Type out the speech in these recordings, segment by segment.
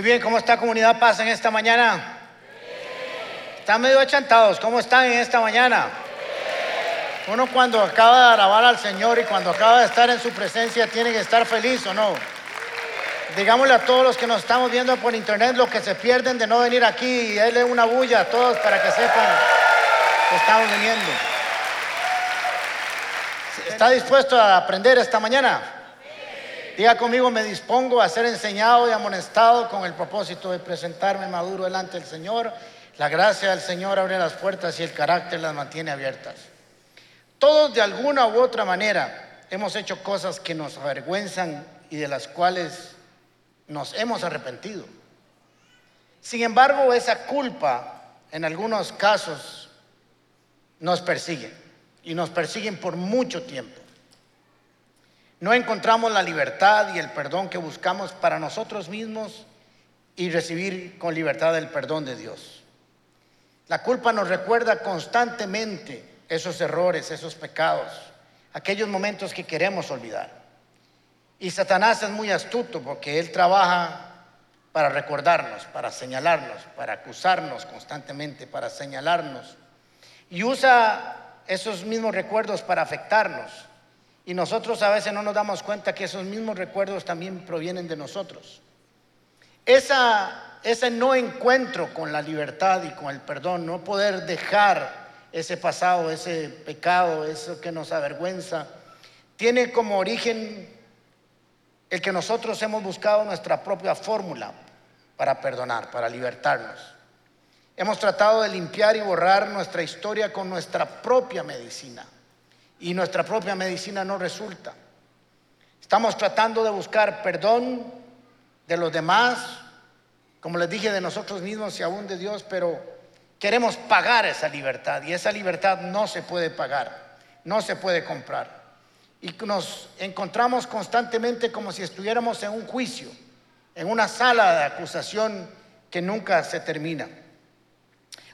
Muy bien, ¿cómo está comunidad Paz en esta mañana? Están medio achantados, ¿cómo están en esta mañana? Uno cuando acaba de alabar al Señor y cuando acaba de estar en su presencia tiene que estar feliz o no. Digámosle a todos los que nos estamos viendo por internet lo que se pierden de no venir aquí y denle una bulla a todos para que sepan que estamos viniendo. ¿Está dispuesto a aprender esta mañana? Diga conmigo, me dispongo a ser enseñado y amonestado con el propósito de presentarme maduro delante del Señor. La gracia del Señor abre las puertas y el carácter las mantiene abiertas. Todos de alguna u otra manera hemos hecho cosas que nos avergüenzan y de las cuales nos hemos arrepentido. Sin embargo, esa culpa en algunos casos nos persigue y nos persiguen por mucho tiempo. No encontramos la libertad y el perdón que buscamos para nosotros mismos y recibir con libertad el perdón de Dios. La culpa nos recuerda constantemente esos errores, esos pecados, aquellos momentos que queremos olvidar. Y Satanás es muy astuto porque él trabaja para recordarnos, para señalarnos, para acusarnos constantemente, para señalarnos. Y usa esos mismos recuerdos para afectarnos. Y nosotros a veces no nos damos cuenta que esos mismos recuerdos también provienen de nosotros. Esa, ese no encuentro con la libertad y con el perdón, no poder dejar ese pasado, ese pecado, eso que nos avergüenza, tiene como origen el que nosotros hemos buscado nuestra propia fórmula para perdonar, para libertarnos. Hemos tratado de limpiar y borrar nuestra historia con nuestra propia medicina y nuestra propia medicina no resulta. Estamos tratando de buscar perdón de los demás, como les dije, de nosotros mismos y aún de Dios, pero queremos pagar esa libertad y esa libertad no se puede pagar, no se puede comprar. Y nos encontramos constantemente como si estuviéramos en un juicio, en una sala de acusación que nunca se termina.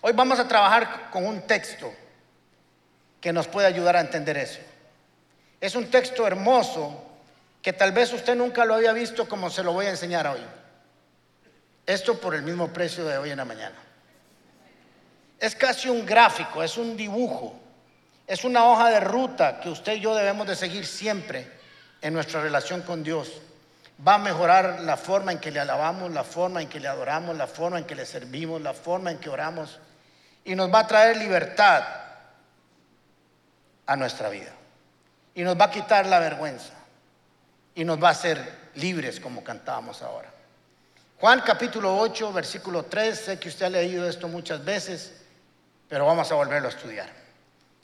Hoy vamos a trabajar con un texto que nos puede ayudar a entender eso. Es un texto hermoso que tal vez usted nunca lo había visto como se lo voy a enseñar hoy. Esto por el mismo precio de hoy en la mañana. Es casi un gráfico, es un dibujo, es una hoja de ruta que usted y yo debemos de seguir siempre en nuestra relación con Dios. Va a mejorar la forma en que le alabamos, la forma en que le adoramos, la forma en que le servimos, la forma en que oramos. Y nos va a traer libertad a nuestra vida. Y nos va a quitar la vergüenza. Y nos va a hacer libres como cantábamos ahora. Juan capítulo 8, versículo 3. Sé que usted ha leído esto muchas veces, pero vamos a volverlo a estudiar.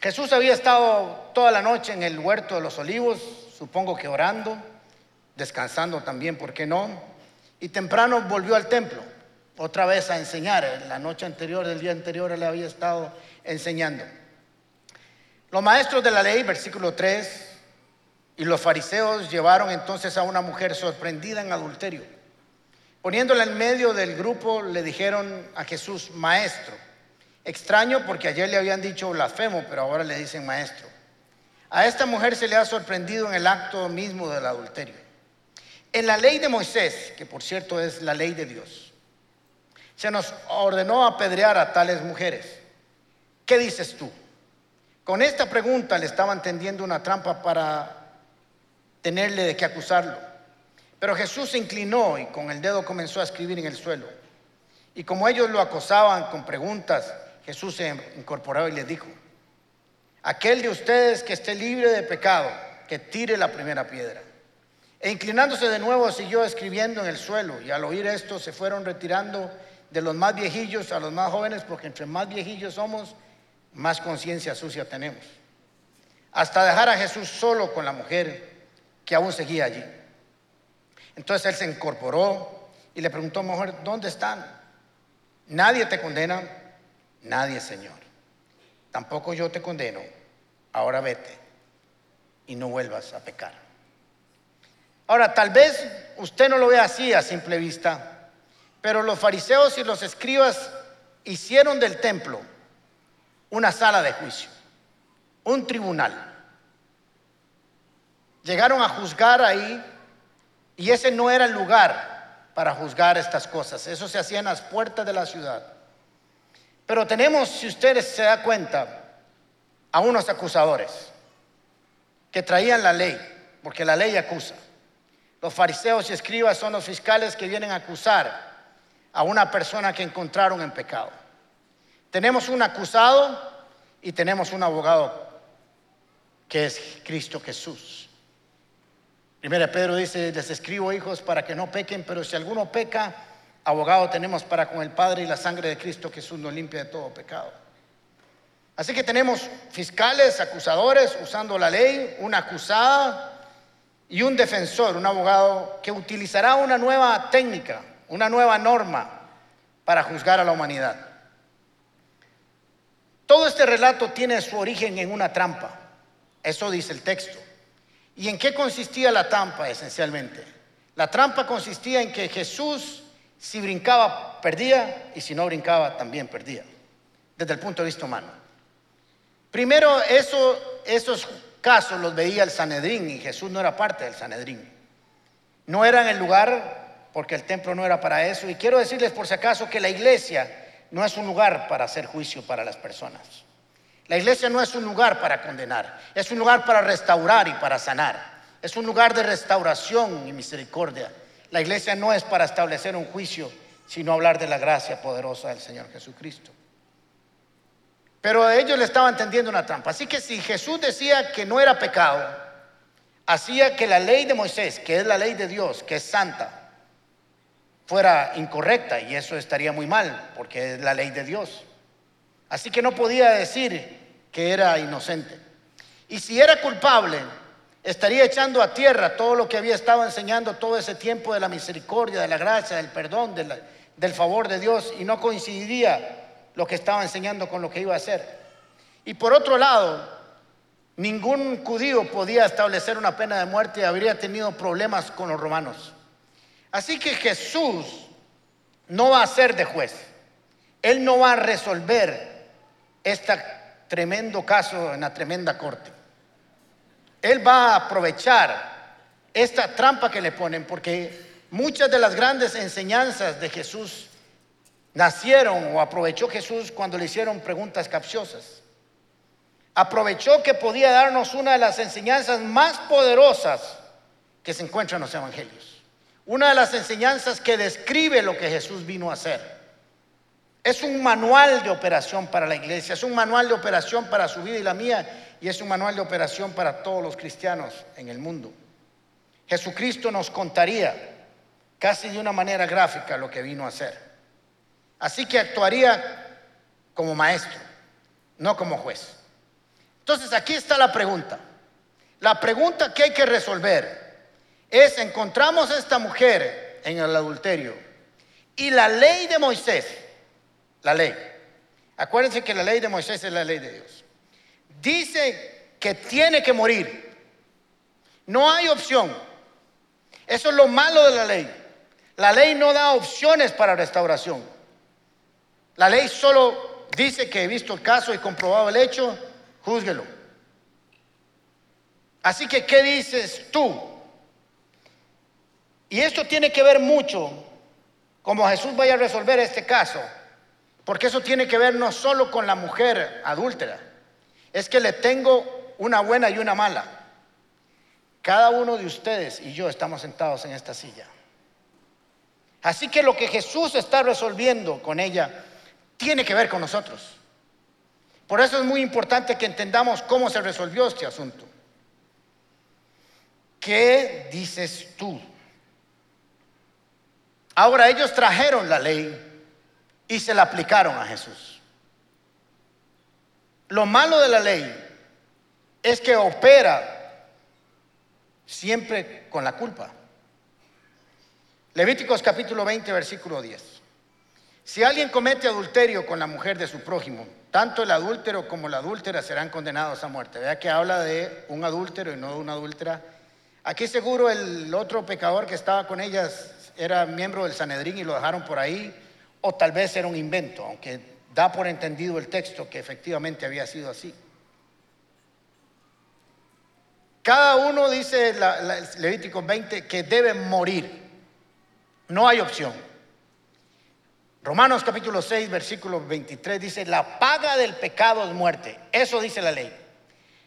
Jesús había estado toda la noche en el huerto de los olivos, supongo que orando, descansando también, ¿por qué no? Y temprano volvió al templo, otra vez a enseñar. La noche anterior, del día anterior, él había estado enseñando. Los maestros de la ley, versículo 3, y los fariseos llevaron entonces a una mujer sorprendida en adulterio. Poniéndola en medio del grupo, le dijeron a Jesús, maestro. Extraño porque ayer le habían dicho blasfemo, pero ahora le dicen maestro. A esta mujer se le ha sorprendido en el acto mismo del adulterio. En la ley de Moisés, que por cierto es la ley de Dios, se nos ordenó apedrear a tales mujeres. ¿Qué dices tú? Con esta pregunta le estaban tendiendo una trampa para tenerle de qué acusarlo. Pero Jesús se inclinó y con el dedo comenzó a escribir en el suelo. Y como ellos lo acosaban con preguntas, Jesús se incorporó y les dijo, aquel de ustedes que esté libre de pecado, que tire la primera piedra. E inclinándose de nuevo siguió escribiendo en el suelo y al oír esto se fueron retirando de los más viejillos a los más jóvenes, porque entre más viejillos somos, más conciencia sucia tenemos. Hasta dejar a Jesús solo con la mujer que aún seguía allí. Entonces él se incorporó y le preguntó, mujer, ¿dónde están? Nadie te condena, nadie, Señor. Tampoco yo te condeno. Ahora vete y no vuelvas a pecar. Ahora, tal vez usted no lo vea así a simple vista, pero los fariseos y los escribas hicieron del templo una sala de juicio, un tribunal. Llegaron a juzgar ahí y ese no era el lugar para juzgar estas cosas. Eso se hacía en las puertas de la ciudad. Pero tenemos, si ustedes se dan cuenta, a unos acusadores que traían la ley, porque la ley acusa. Los fariseos y escribas son los fiscales que vienen a acusar a una persona que encontraron en pecado. Tenemos un acusado y tenemos un abogado que es Cristo Jesús. Primera Pedro dice, les escribo hijos para que no pequen, pero si alguno peca, abogado tenemos para con el Padre y la sangre de Cristo Jesús nos limpia de todo pecado. Así que tenemos fiscales, acusadores usando la ley, una acusada y un defensor, un abogado que utilizará una nueva técnica, una nueva norma para juzgar a la humanidad. Todo este relato tiene su origen en una trampa, eso dice el texto. ¿Y en qué consistía la trampa esencialmente? La trampa consistía en que Jesús, si brincaba, perdía, y si no brincaba, también perdía, desde el punto de vista humano. Primero, esos casos los veía el Sanedrín y Jesús no era parte del Sanedrín. No era en el lugar porque el templo no era para eso. Y quiero decirles por si acaso que la iglesia no es un lugar para hacer juicio para las personas. La iglesia no es un lugar para condenar, es un lugar para restaurar y para sanar. Es un lugar de restauración y misericordia. La iglesia no es para establecer un juicio, sino hablar de la gracia poderosa del Señor Jesucristo. Pero ellos le estaban tendiendo una trampa. Así que si Jesús decía que no era pecado, hacía que la ley de Moisés, que es la ley de Dios, que es santa, fuera incorrecta y eso estaría muy mal porque es la ley de Dios. Así que no podía decir que era inocente. Y si era culpable, estaría echando a tierra todo lo que había estado enseñando todo ese tiempo de la misericordia, de la gracia, del perdón, del favor de Dios y no coincidiría lo que estaba enseñando con lo que iba a hacer. Y por otro lado, ningún judío podía establecer una pena de muerte y habría tenido problemas con los romanos. Así que Jesús no va a ser de juez. Él no va a resolver este tremendo caso en la tremenda corte. Él va a aprovechar esta trampa que le ponen porque muchas de las grandes enseñanzas de Jesús nacieron o aprovechó Jesús cuando le hicieron preguntas capciosas. Aprovechó que podía darnos una de las enseñanzas más poderosas que se encuentran en los evangelios. Una de las enseñanzas que describe lo que Jesús vino a hacer. Es un manual de operación para la iglesia, es un manual de operación para su vida y la mía, y es un manual de operación para todos los cristianos en el mundo. Jesucristo nos contaría casi de una manera gráfica lo que vino a hacer. Así que actuaría como maestro, no como juez. Entonces aquí está la pregunta. La pregunta que hay que resolver es, encontramos a esta mujer en el adulterio y la ley de Moisés, la ley, acuérdense que la ley de Moisés es la ley de Dios, dice que tiene que morir. No hay opción. Eso es lo malo de la ley. La ley no da opciones para restauración. La ley solo dice que he visto el caso y comprobado el hecho, júzguelo. Así que, ¿qué dices tú? Y esto tiene que ver mucho como Jesús vaya a resolver este caso, porque eso tiene que ver no solo con la mujer adúltera, es que le tengo una buena y una mala. Cada uno de ustedes y yo estamos sentados en esta silla. Así que lo que Jesús está resolviendo con ella tiene que ver con nosotros. Por eso es muy importante que entendamos cómo se resolvió este asunto. ¿Qué dices tú? Ahora ellos trajeron la ley y se la aplicaron a Jesús. Lo malo de la ley es que opera siempre con la culpa. Levíticos capítulo 20, versículo 10. Si alguien comete adulterio con la mujer de su prójimo, tanto el adúltero como la adúltera serán condenados a muerte. Vea que habla de un adúltero y no de una adúltera. Aquí seguro el otro pecador que estaba con ellas era miembro del Sanedrín y lo dejaron por ahí, o tal vez era un invento, aunque da por entendido el texto que efectivamente había sido así. Cada uno dice Levítico 20 que debe morir. No hay opción. Romanos capítulo 6, versículo 23 dice, la paga del pecado es muerte. Eso dice la ley.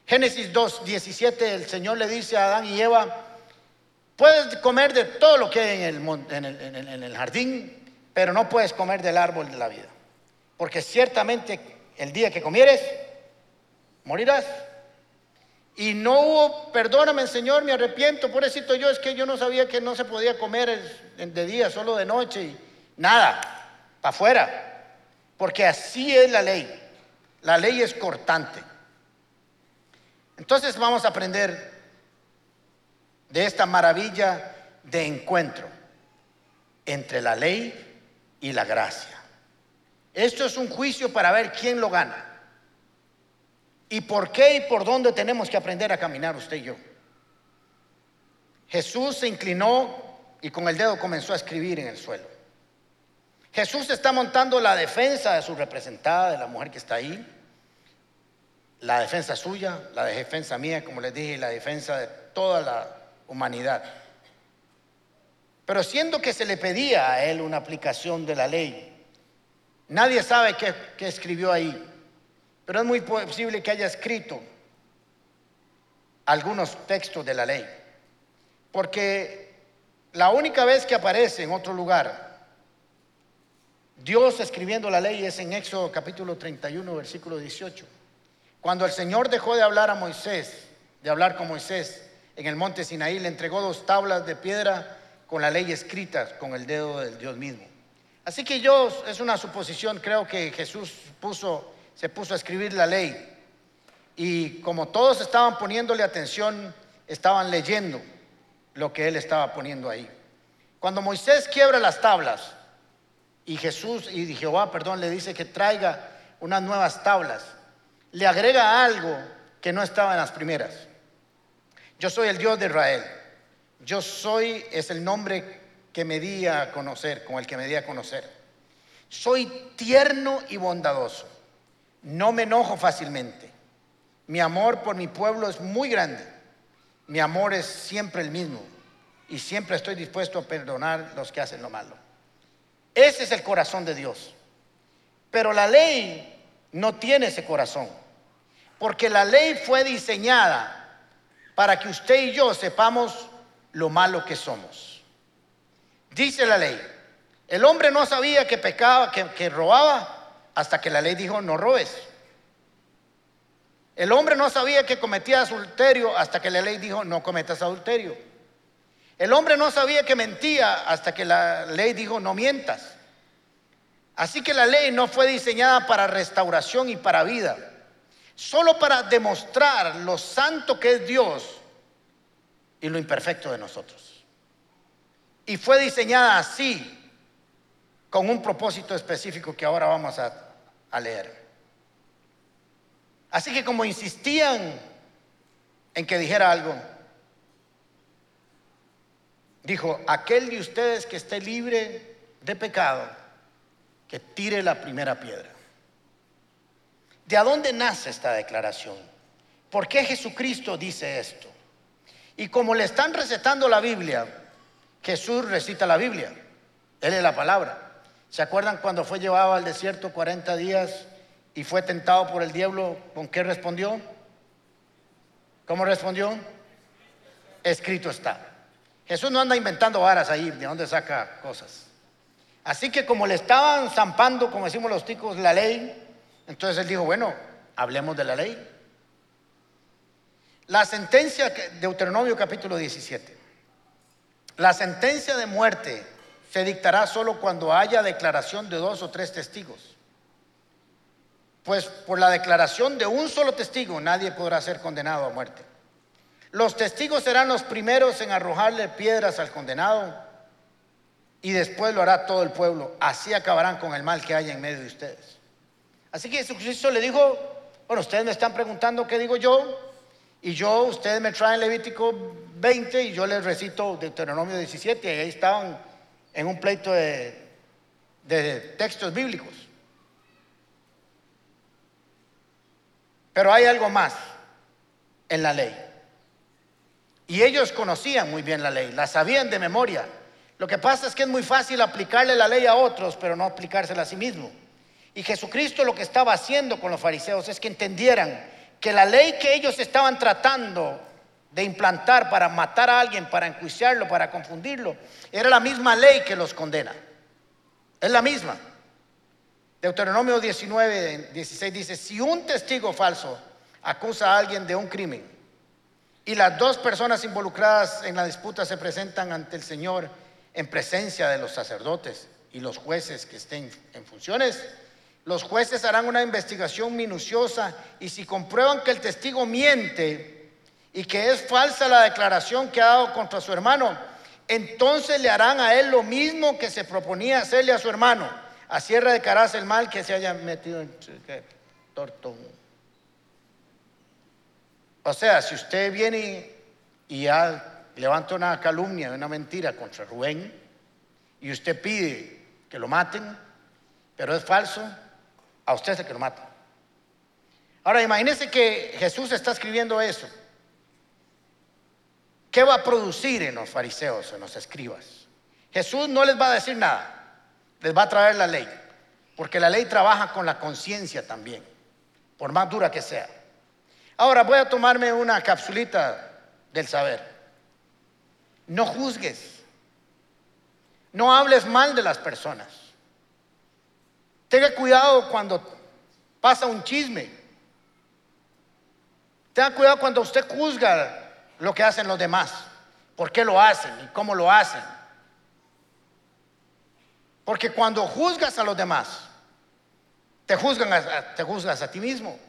Génesis 2, 17, el Señor le dice a Adán y Eva, puedes comer de todo lo que hay en el, jardín, pero no puedes comer del árbol de la vida. Porque ciertamente el día que comieres, morirás. Y no hubo, perdóname Señor, me arrepiento, pobrecito yo, es que yo no sabía que no se podía comer de día, solo de noche y nada, para afuera. Porque así es la ley. La ley es cortante. Entonces vamos a aprender de esta maravilla de encuentro entre la ley y la gracia. Esto es un juicio para ver quién lo gana. ¿Y por qué y por dónde tenemos que aprender a caminar usted y yo? Jesús se inclinó y con el dedo comenzó a escribir en el suelo. Jesús está montando la defensa de su representada, de la mujer que está ahí, la defensa suya, la defensa mía, como les dije, la defensa de toda la humanidad. Pero siendo que se le pedía a él una aplicación de la ley, nadie sabe qué, escribió ahí. Pero es muy posible que haya escrito algunos textos de la ley. Porque la única vez que aparece en otro lugar Dios escribiendo la ley es en Éxodo capítulo 31, versículo 18. Cuando el Señor dejó de hablar a Moisés, de hablar con Moisés en el monte Sinaí, le entregó dos tablas de piedra con la ley escrita con el dedo del Dios mismo. Así que yo, es una suposición, creo que Jesús puso se puso a escribir la ley. Y como todos estaban poniéndole atención, estaban leyendo lo que él estaba poniendo ahí. Cuando Moisés quiebra las tablas y Jesús y Jehová, perdón, le dice que traiga unas nuevas tablas, le agrega algo que no estaba en las primeras. Yo soy el Dios de Israel. Yo soy es el nombre que me di a conocer, con el que me di a conocer. Soy tierno y bondadoso. No me enojo fácilmente. Mi amor por mi pueblo es muy grande. Mi amor es siempre el mismo. Y siempre estoy dispuesto a perdonar los que hacen lo malo. Ese es el corazón de Dios. Pero la ley no tiene ese corazón. Porque la ley fue diseñada para que usted y yo sepamos lo malo que somos. Dice la ley, el hombre no sabía que pecaba, que, robaba, hasta que la ley dijo no robes. El hombre no sabía que cometía adulterio hasta que la ley dijo no cometas adulterio. El hombre no sabía que mentía hasta que la ley dijo no mientas. Así que la ley no fue diseñada para restauración y para vida, solo para demostrar lo santo que es Dios y lo imperfecto de nosotros. Y fue diseñada así, con un propósito específico que ahora vamos a a leer. Así que como insistían en que dijera algo, dijo, aquel de ustedes que esté libre de pecado, que tire la primera piedra. ¿De dónde nace esta declaración? ¿Por qué Jesucristo dice esto? Y como le están recetando la Biblia, Jesús recita la Biblia, Él es la palabra. ¿Se acuerdan cuando fue llevado al desierto 40 días y fue tentado por el diablo? ¿Con qué respondió? ¿Cómo respondió? Escrito está. Jesús no anda inventando varas ahí, de dónde saca cosas. Así que como le estaban zampando, como decimos los ticos, la ley, entonces él dijo, bueno, hablemos de la ley. La sentencia, de Deuteronomio capítulo 17, la sentencia de muerte se dictará solo cuando haya declaración de dos o tres testigos. Pues por la declaración de un solo testigo nadie podrá ser condenado a muerte. Los testigos serán los primeros en arrojarle piedras al condenado y después lo hará todo el pueblo. Así acabarán con el mal que hay en medio de ustedes. Así que Jesucristo le dijo, bueno, ustedes me están preguntando qué digo yo y yo, ustedes me traen Levítico 20 y yo les recito Deuteronomio 17 y ahí estaban en un pleito de, textos bíblicos. Pero hay algo más en la ley. Y ellos conocían muy bien la ley, la sabían de memoria, Lo que pasa es que es muy fácil aplicarle la ley a otros, pero no aplicársela a sí mismo. Y Jesucristo lo que estaba haciendo con los fariseos es que entendieran que la ley que ellos estaban tratando de implantar para matar a alguien, para enjuiciarlo, para confundirlo, era la misma ley que los condena. Es la misma. Deuteronomio 19, 16 dice, si un testigo falso acusa a alguien de un crimen y las dos personas involucradas en la disputa se presentan ante el Señor en presencia de los sacerdotes y los jueces que estén en funciones, los jueces harán una investigación minuciosa y si comprueban que el testigo miente y que es falsa la declaración que ha dado contra su hermano, entonces le harán a él lo mismo que se proponía hacerle a su hermano. Así erradicarás el mal que se haya metido en tortón. O sea, si usted viene y levanta una calumnia, una mentira contra Rubén, y usted pide que lo maten, pero es falso, a usted es el que lo mata. Ahora imagínense que Jesús está escribiendo eso. ¿Qué va a producir en los fariseos, en los escribas? Jesús no les va a decir nada, les va a traer la ley, porque la ley trabaja con la conciencia también, por más dura que sea. Ahora voy a tomarme una capsulita del saber. No juzgues, no hables mal de las personas. Tenga cuidado cuando pasa un chisme. Tenga cuidado cuando usted juzga lo que hacen los demás, por qué lo hacen y cómo lo hacen. Porque cuando juzgas a los demás, te, juzgan te juzgas a ti mismo.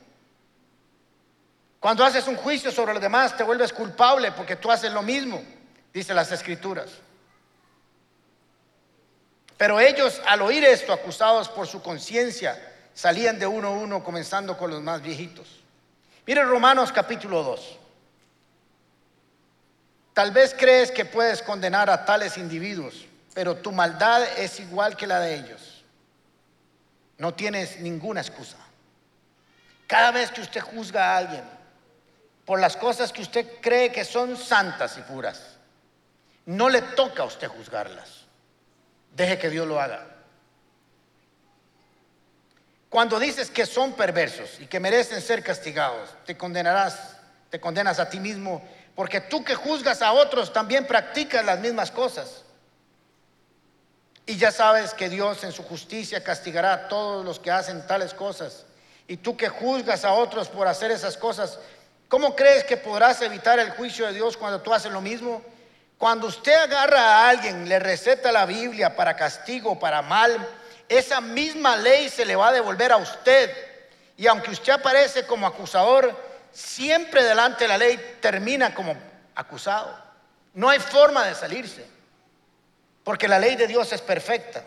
Cuando haces un juicio sobre los demás, te vuelves culpable porque tú haces lo mismo, dice las escrituras. Pero ellos, al oír esto, acusados por su conciencia, salían de uno a uno, comenzando con los más viejitos. Mire Romanos capítulo 2. Tal vez crees que puedes condenar a tales individuos, pero tu maldad es igual que la de ellos. No tienes ninguna excusa. Cada vez que usted juzga a alguien por las cosas que usted cree que son santas y puras, no le toca a usted juzgarlas. Deje que Dios lo haga. Cuando dices que son perversos y que merecen ser castigados, te condenarás, te condenas a ti mismo, porque tú que juzgas a otros también practicas las mismas cosas. Y ya sabes que Dios en su justicia castigará a todos los que hacen tales cosas. Y tú que juzgas a otros por hacer esas cosas, ¿cómo crees que podrás evitar el juicio de Dios cuando tú haces lo mismo? Cuando usted agarra a alguien, le receta la Biblia para castigo, para mal, esa misma ley se le va a devolver a usted. Y aunque usted aparece como acusador, siempre delante de la ley termina como acusado. No hay forma de salirse. Porque la ley de Dios es perfecta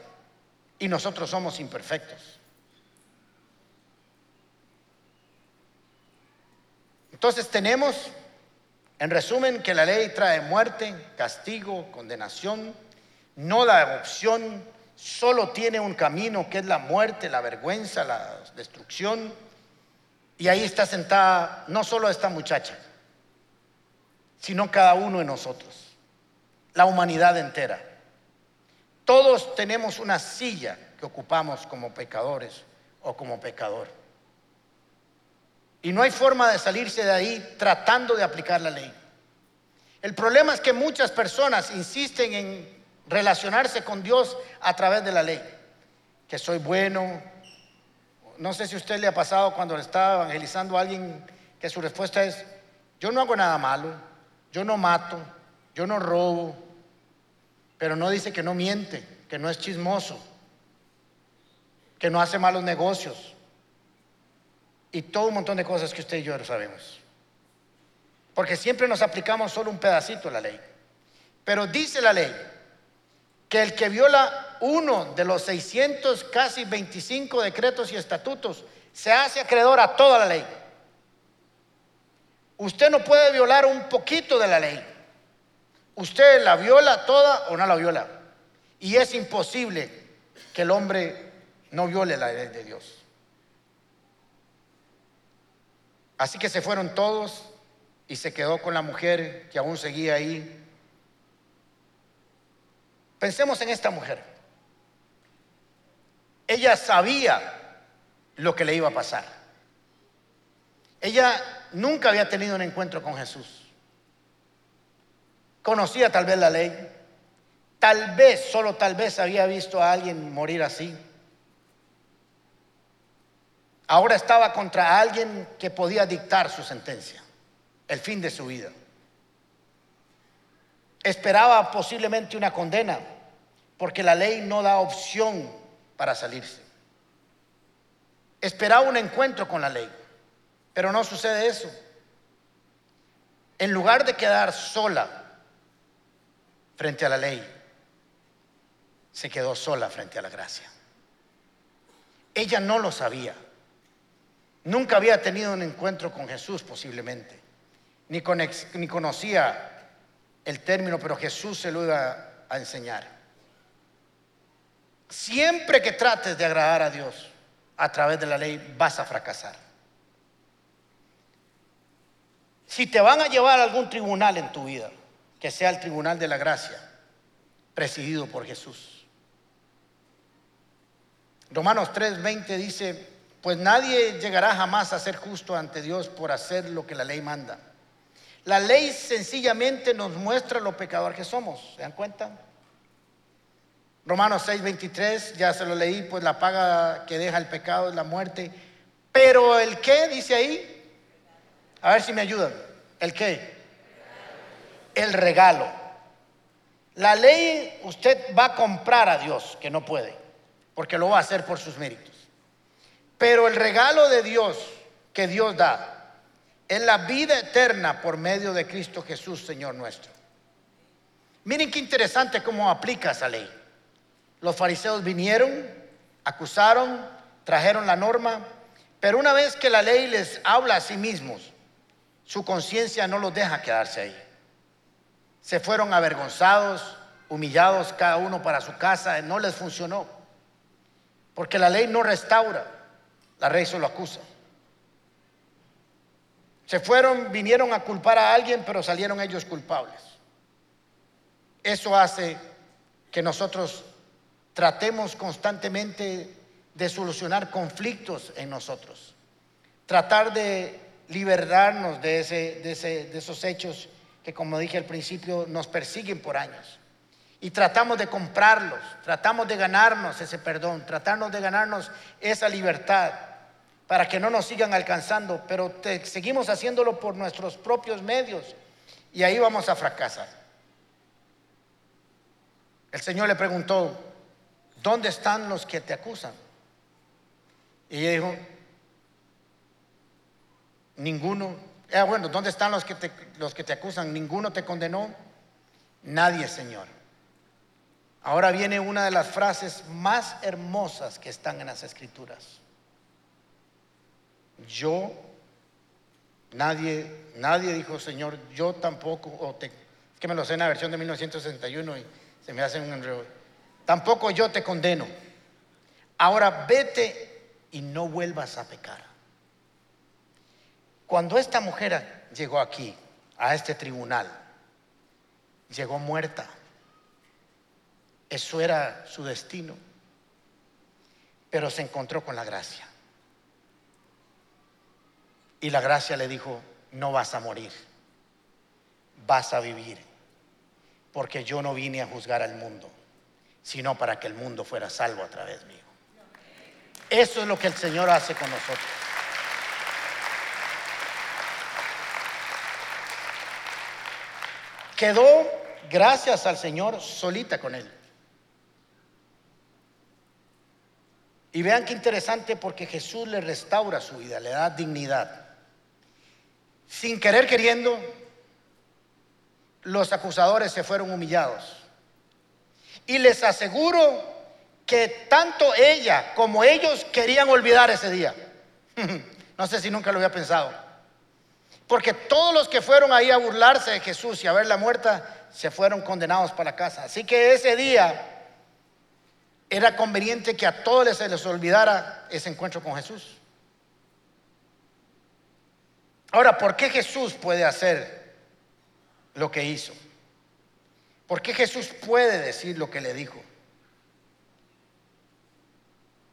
y nosotros somos imperfectos. Entonces tenemos en resumen, que la ley trae muerte, castigo, condenación, no la opción, solo tiene un camino que es la muerte, la vergüenza, la destrucción. Y ahí está sentada no solo esta muchacha, sino cada uno de nosotros, la humanidad entera. Todos tenemos una silla que ocupamos como pecadores o como pecador. Y no hay forma de salirse de ahí tratando de aplicar la ley. El problema es que muchas personas insisten en relacionarse con Dios a través de la ley. Que soy bueno. No sé si a usted le ha pasado cuando está evangelizando a alguien que su respuesta es, yo no hago nada malo, yo no mato, yo no robo, pero no dice que no miente, que no es chismoso, que no hace malos negocios, y todo un montón de cosas que usted y yo lo sabemos. Porque siempre nos aplicamos solo un pedacito de la ley. Pero dice la ley que el que viola uno de los 600, casi 25 decretos y estatutos, se hace acreedor a toda la ley. Usted no puede violar un poquito de la ley. Usted la viola toda o no la viola. Y es imposible que el hombre no viole la ley de Dios. Así que se fueron todos y se quedó con la mujer que aún seguía ahí. Pensemos en esta mujer. Ella sabía lo que le iba a pasar. Ella nunca había tenido un encuentro con Jesús. Conocía tal vez la ley. Tal vez, solo tal vez había visto a alguien morir así. Ahora estaba contra alguien que podía dictar su sentencia, el fin de su vida. Esperaba posiblemente una condena, porque la ley no da opción para salirse. Esperaba un encuentro con la ley, pero no sucede eso. En lugar de quedar sola frente a la ley, se quedó sola frente a la gracia. Ella no lo sabía. Nunca había tenido un encuentro con Jesús posiblemente, ni, conocía el término, pero Jesús se lo iba a enseñar. Siempre que trates de agradar a Dios a través de la ley, vas a fracasar. Si te van a llevar a algún tribunal en tu vida, que sea el tribunal de la gracia, presidido por Jesús. Romanos 3:20 dice, pues nadie llegará jamás a ser justo ante Dios por hacer lo que la ley manda. La ley sencillamente nos muestra lo pecador que somos, ¿se dan cuenta? Romanos 6:23, ya se lo leí, pues la paga que deja el pecado es la muerte. Pero el qué dice ahí, a ver si me ayudan, el qué, el regalo. La ley usted va a comprar a Dios, que no puede, porque lo va a hacer por sus méritos. Pero el regalo de Dios que Dios da es la vida eterna por medio de Cristo Jesús, Señor nuestro. Miren qué interesante cómo aplica esa ley. Los fariseos vinieron, acusaron, trajeron la norma, pero una vez que la ley les habla a sí mismos, su conciencia no los deja quedarse ahí. Se fueron avergonzados, humillados cada uno para su casa, no les funcionó, porque la ley no restaura. La ley solo acusa. Se fueron, vinieron a culpar a alguien, pero salieron ellos culpables. Eso hace que nosotros tratemos constantemente de solucionar conflictos en nosotros. Tratar de liberarnos de, ese, de, esos hechos que, como dije al principio, nos persiguen por años. Y tratamos de comprarlos, tratamos de ganarnos ese perdón, tratamos de ganarnos esa libertad para que no nos sigan alcanzando, pero seguimos haciéndolo por nuestros propios medios y ahí vamos a fracasar. El Señor le preguntó, ¿dónde están los que te acusan? Y ella dijo, ninguno. Ah, bueno, ¿dónde están los que, te, los que te acusan? ¿Ninguno te condenó? Nadie, Señor. Ahora viene una de las frases más hermosas que están en las escrituras. Yo, nadie, nadie dijo, Señor, yo tampoco, o te, es que me lo sé en la versión de 1961 y se me hace un enredo. Tampoco yo te condeno. Ahora vete y no vuelvas a pecar. Cuando esta mujer llegó aquí, a este tribunal, llegó muerta. Eso era su destino. Pero se encontró con la gracia. Y la gracia le dijo, no vas a morir, vas a vivir, porque yo no vine a juzgar al mundo, sino para que el mundo fuera salvo a través mío. Eso es lo que el Señor hace con nosotros. Quedó, gracias al Señor, solita con él. Y vean qué interesante porque Jesús le restaura su vida, le da dignidad sin querer queriendo, los acusadores se fueron humillados. Y les aseguro que tanto ella como ellos querían olvidar ese día. no sé si nunca lo había pensado. Porque todos los que fueron ahí a burlarse de Jesús y a verla muerta, se fueron condenados para la casa. Así que ese día era conveniente que a todos se les olvidara ese encuentro con Jesús. Ahora, ¿por qué Jesús puede hacer lo que hizo? ¿Por qué Jesús puede decir lo que le dijo?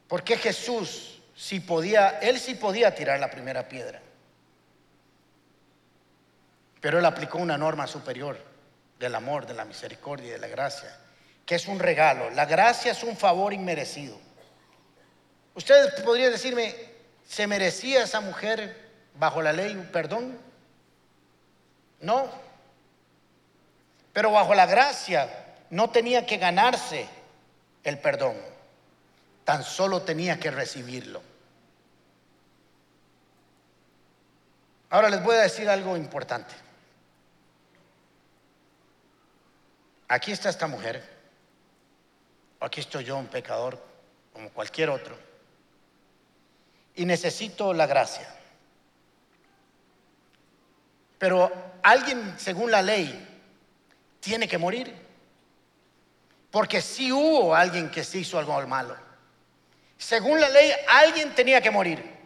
¿Por qué Jesús si podía, él sí podía tirar la primera piedra? Pero él aplicó una norma superior del amor, de la misericordia y de la gracia, que es un regalo. La gracia es un favor inmerecido. Ustedes podrían decirme, ¿se merecía esa mujer bajo la ley un perdón? No. Pero bajo la gracia no tenía que ganarse el perdón, tan solo tenía que recibirlo. Ahora les voy a decir algo importante. Aquí está esta mujer, aquí estoy yo, un pecador, como cualquier otro, y necesito la gracia. Pero alguien, según la ley, tiene que morir. Porque si hubo alguien que se hizo algo malo. Según la ley, alguien tenía que morir.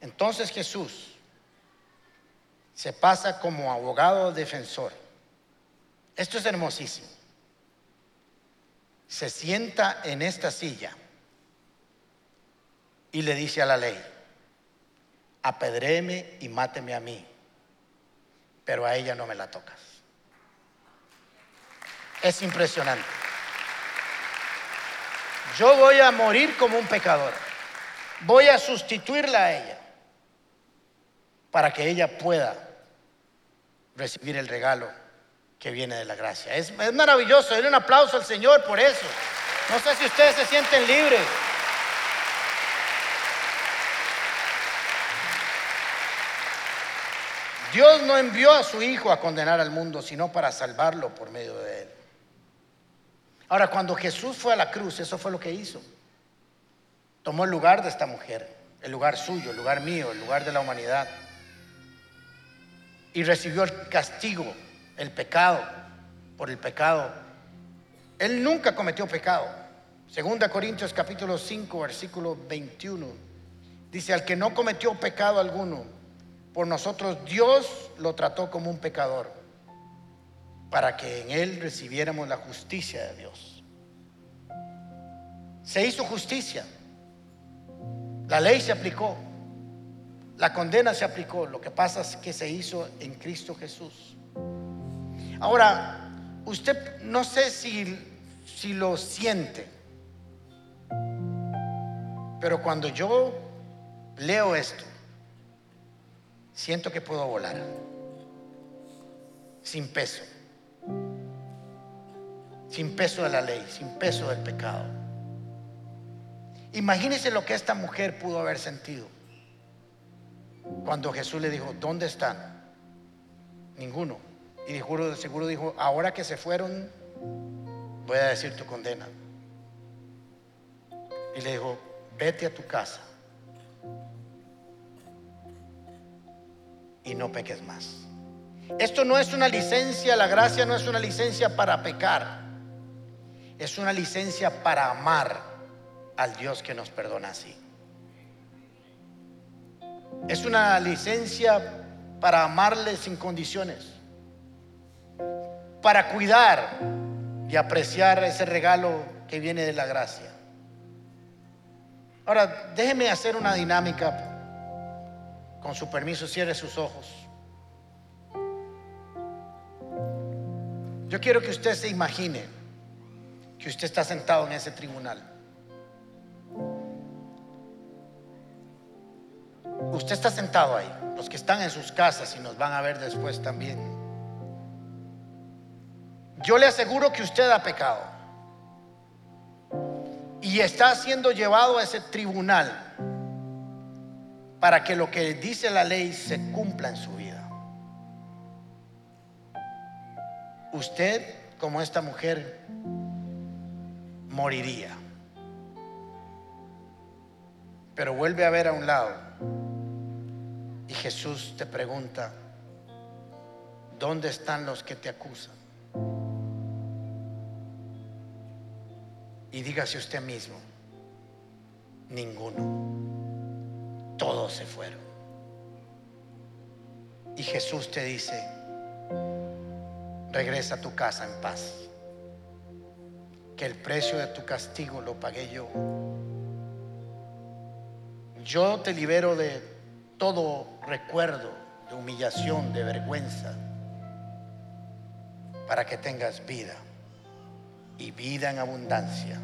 Entonces Jesús se pasa como abogado defensor. Esto es hermosísimo. Se sienta en esta silla y le dice a la ley, apedréme y máteme a mí, pero a ella no me la tocas. Es impresionante. Yo voy a morir como un pecador. Voy a sustituirla a ella para que ella pueda recibir el regalo que viene de la gracia. Es, maravilloso. Denle un aplauso al Señor por eso. No sé si ustedes se sienten libres. Dios no envió a su Hijo a condenar al mundo, sino para salvarlo por medio de él. Ahora, cuando Jesús fue a la cruz, eso fue lo que hizo. Tomó el lugar de esta mujer, el lugar suyo, el lugar mío, el lugar de la humanidad. Y recibió el castigo, el pecado, por el pecado. Él nunca cometió pecado. Segunda Corintios capítulo 5, versículo 21. Dice, al que no cometió pecado alguno, por nosotros Dios lo trató como un pecador para que en él recibiéramos la justicia de Dios. Se hizo justicia. La ley se aplicó. La condena se aplicó. Lo que pasa es que se hizo en Cristo Jesús. Ahora, usted no sé si, si lo siente, pero cuando yo leo esto, siento que puedo volar sin peso, sin peso de la ley, sin peso del pecado. Imagínese lo que esta mujer pudo haber sentido cuando Jesús le dijo, ¿dónde están? Ninguno. Y de seguro dijo, ahora que se fueron, voy a decir tu condena. Y le dijo, vete a tu casa y no peques más. Esto no es una licencia, la gracia no es una licencia para pecar, es una licencia para amar al Dios que nos perdona así. Es una licencia para amarle sin condiciones, para cuidar y apreciar ese regalo que viene de la gracia. Ahora, déjeme hacer una dinámica con su permiso, cierre sus ojos. Yo quiero que usted se imagine que usted está sentado en ese tribunal. Usted está sentado ahí. Los que están en sus casas y nos van a ver después también. Yo le aseguro que usted ha pecado. Y está siendo llevado a ese tribunal para que lo que dice la ley se cumpla en su vida. Usted, como esta mujer, moriría. Pero vuelve a ver a un lado y Jesús te pregunta, ¿dónde están los que te acusan? Y dígase usted mismo, ninguno todos se fueron. Y Jesús te dice, regresa a tu casa en paz. Que el precio de tu castigo lo pagué yo. Yo te libero de todo recuerdo de humillación, de vergüenza, para que tengas vida y vida en abundancia.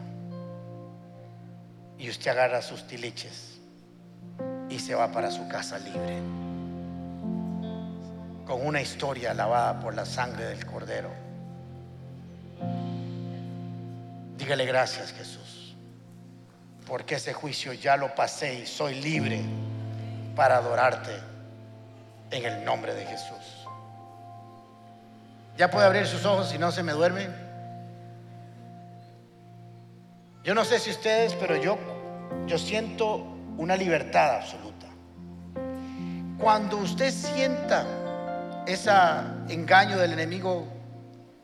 Y usted agarra sus tiliches y se va para su casa libre, con una historia lavada por la sangre del Cordero. Dígale gracias Jesús, porque ese juicio ya lo pasé y soy libre para adorarte en el nombre de Jesús. Ya puede abrir sus ojos si no se me duerme. Yo no sé si ustedes, pero yo, yo siento una libertad absoluta. Cuando usted sienta ese engaño del enemigo,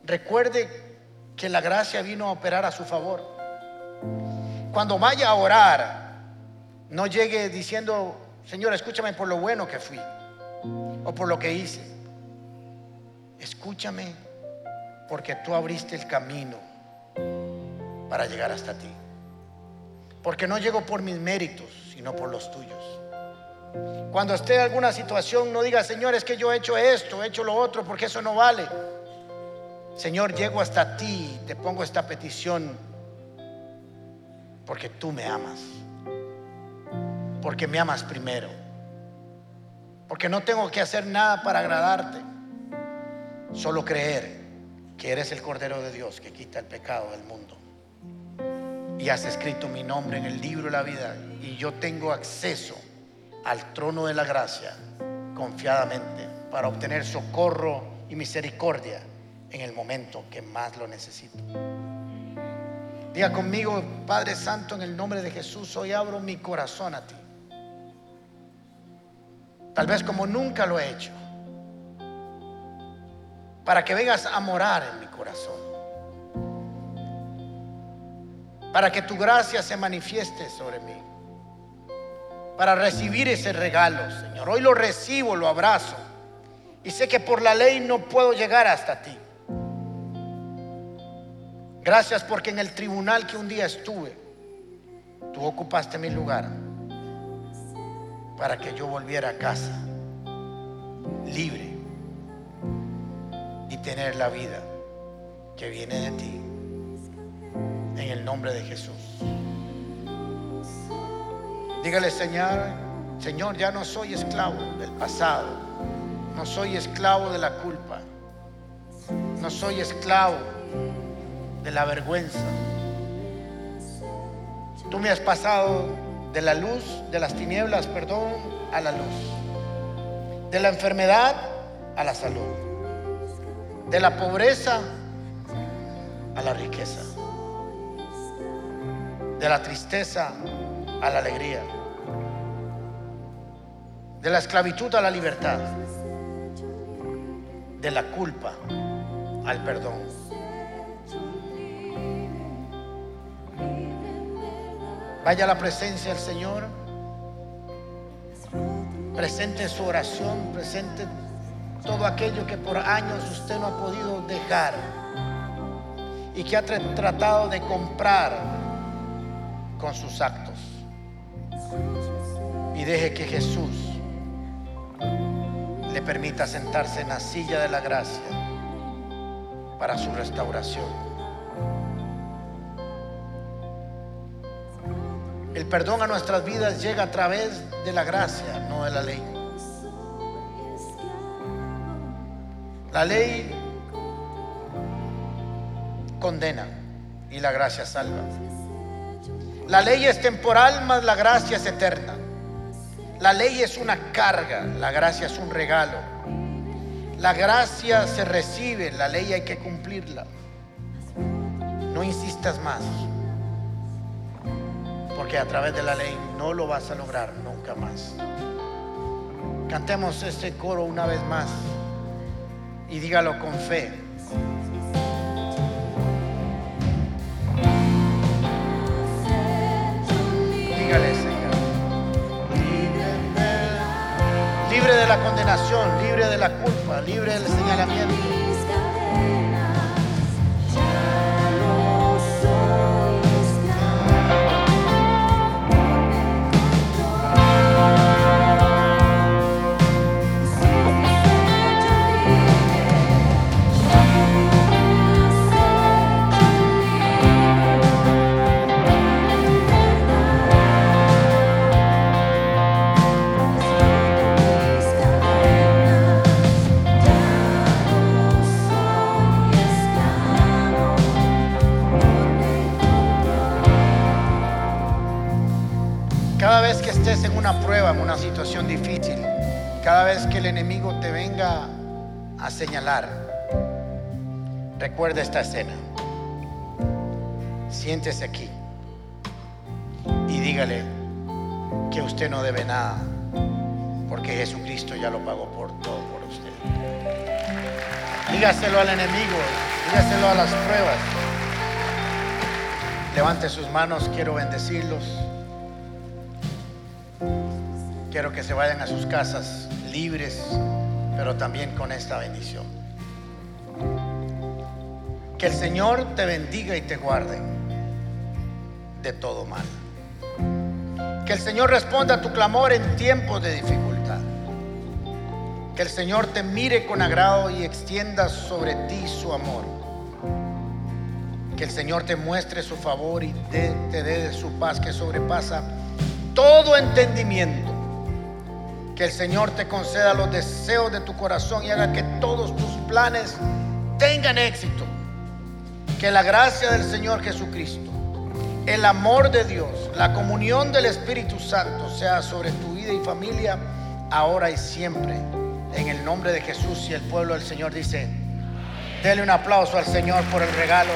recuerde que la gracia vino a operar a su favor. Cuando vaya a orar, no llegue diciendo, Señor, escúchame por lo bueno que fui o por lo que hice. Escúchame porque tú abriste el camino para llegar hasta ti. Porque no llego por mis méritos, sino por los tuyos. Cuando esté en alguna situación, no diga, Señor, es que yo he hecho esto, he hecho lo otro, porque eso no vale. Señor, llego hasta ti, te pongo esta petición, porque tú me amas. Porque me amas primero. Porque no tengo que hacer nada para agradarte. Solo creer que eres el Cordero de Dios que quita el pecado del mundo. Y has escrito mi nombre en el libro de la vida. Y yo tengo acceso al trono de la gracia confiadamente para obtener socorro y misericordia en el momento que más lo necesito. Diga conmigo, Padre Santo, en el nombre de Jesús, hoy abro mi corazón a ti. Tal vez como nunca lo he hecho para que vengas a morar en mi corazón. Para que tu gracia se manifieste sobre mí. Para recibir ese regalo, Señor. Hoy lo recibo, lo abrazo. Y sé que por la ley no puedo llegar hasta ti. Gracias porque en el tribunal que un día estuve, tú ocupaste mi lugar para que yo volviera a casa libre y tener la vida que viene de ti. En el nombre de Jesús. Dígale, Señor, Señor, ya no soy esclavo del pasado. No soy esclavo de la culpa. No soy esclavo de la vergüenza. Tú me has pasado de la luz, de las tinieblas, perdón, a la luz. De la enfermedad a la salud de la pobreza a la riqueza, de la tristeza a la alegría, de la esclavitud a la libertad, de la culpa al perdón. Vaya a la presencia del Señor, presente su oración, presente todo aquello que por años usted no ha podido dejar y que ha tratado de comprar con sus actos. Y deje que Jesús le permita sentarse en la silla de la gracia para su restauración. El perdón a nuestras vidas llega a través de la gracia, no de la ley. La ley condena y la gracia salva. La ley es temporal, mas la gracia es eterna. La ley es una carga, la gracia es un regalo. La gracia se recibe, la ley hay que cumplirla. No insistas más, porque a través de la ley no lo vas a lograr nunca más. Cantemos este coro una vez más y dígalo con fe. De la condenación, libre de la culpa, libre del señalamiento. Señalar, recuerda esta escena. Siéntese aquí y dígale que usted no debe nada, porque Jesucristo ya lo pagó por todo por usted. Dígaselo al enemigo, dígaselo a las pruebas. Levante sus manos, quiero bendecirlos. Quiero que se vayan a sus casas libres, pero también con esta bendición. Que el Señor te bendiga y te guarde de todo mal. Que el Señor responda a tu clamor en tiempos de dificultad. Que el Señor te mire con agrado y extienda sobre ti su amor. Que el Señor te muestre su favor y te, dé su paz que sobrepasa todo entendimiento. Que el Señor te conceda los deseos de tu corazón y haga que todos tus planes tengan éxito. Que la gracia del Señor Jesucristo, el amor de Dios, la comunión del Espíritu Santo sea sobre tu vida y familia ahora y siempre. En el nombre de Jesús y el pueblo del Señor dice, dele un aplauso al Señor por el regalo